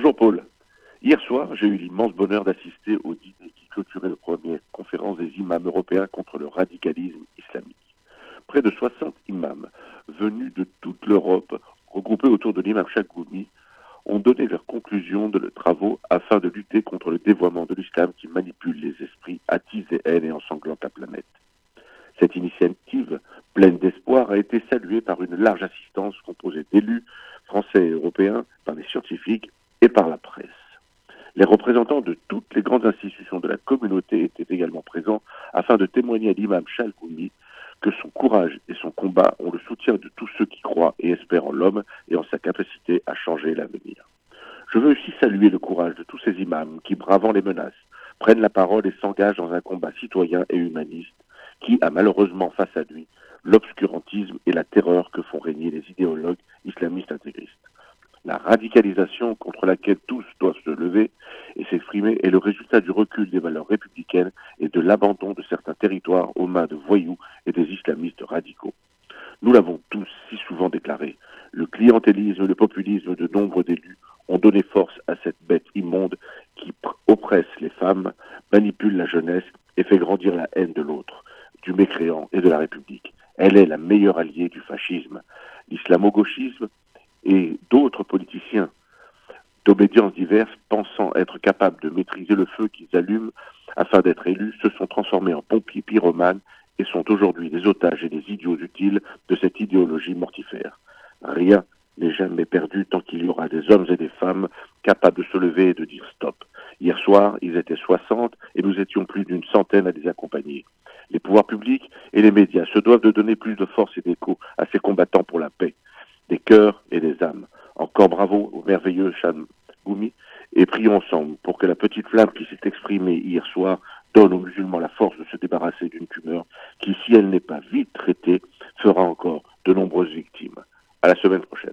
Bonjour Paul. Hier soir, j'ai eu l'immense bonheur d'assister au dîner qui clôturait la première conférence des imams européens contre le radicalisme islamique. Près de 60 imams venus de toute l'Europe, regroupés autour de l'imam Chakoumi, ont donné leurs conclusions de leurs travaux afin de lutter contre le dévoiement de l'islam qui manipule les esprits, attise et haine et ensanglante la planète. Cette initiative, pleine d'espoir, a été saluée par une large assistance composée d'élus français et européens, par les scientifiques et par la presse. Les représentants de toutes les grandes institutions de la communauté étaient également présents afin de témoigner à l'imam Chalkoumi que son courage et son combat ont le soutien de tous ceux qui croient et espèrent en l'homme et en sa capacité à changer l'avenir. Je veux aussi saluer le courage de tous ces imams qui, bravant les menaces, prennent la parole et s'engagent dans un combat citoyen et humaniste qui a malheureusement face à lui l'obscurantisme et la terreur que font régner les idéologues. La radicalisation contre laquelle tous doivent se lever et s'exprimer est le résultat du recul des valeurs républicaines et de l'abandon de certains territoires aux mains de voyous et des islamistes radicaux. Nous l'avons tous si souvent déclaré, le clientélisme et le populisme de nombre d'élus ont donné force à cette bête immonde qui oppresse les femmes, manipule la jeunesse et fait grandir la haine de l'autre, du mécréant et de la République. Elle est la meilleure alliée du fascisme. L'islamo-gauchisme et d'autres être capables de maîtriser le feu qu'ils allument afin d'être élus se sont transformés en pompiers pyromanes et sont aujourd'hui des otages et des idiots utiles de cette idéologie mortifère. Rien n'est jamais perdu tant qu'il y aura des hommes et des femmes capables de se lever et de dire stop. Hier soir, ils étaient 60 et nous étions plus d'une centaine à les accompagner. Les pouvoirs publics et les médias se doivent de donner plus de force et d'écho à ces combattants pour la paix des cœurs et des âmes. Encore bravo au merveilleux Chan Goumi et prions ensemble pour que la petite flamme qui s'est exprimée hier soir donne aux musulmans la force de se débarrasser d'une tumeur qui, si elle n'est pas vite traitée, fera encore de nombreuses victimes. À la semaine prochaine.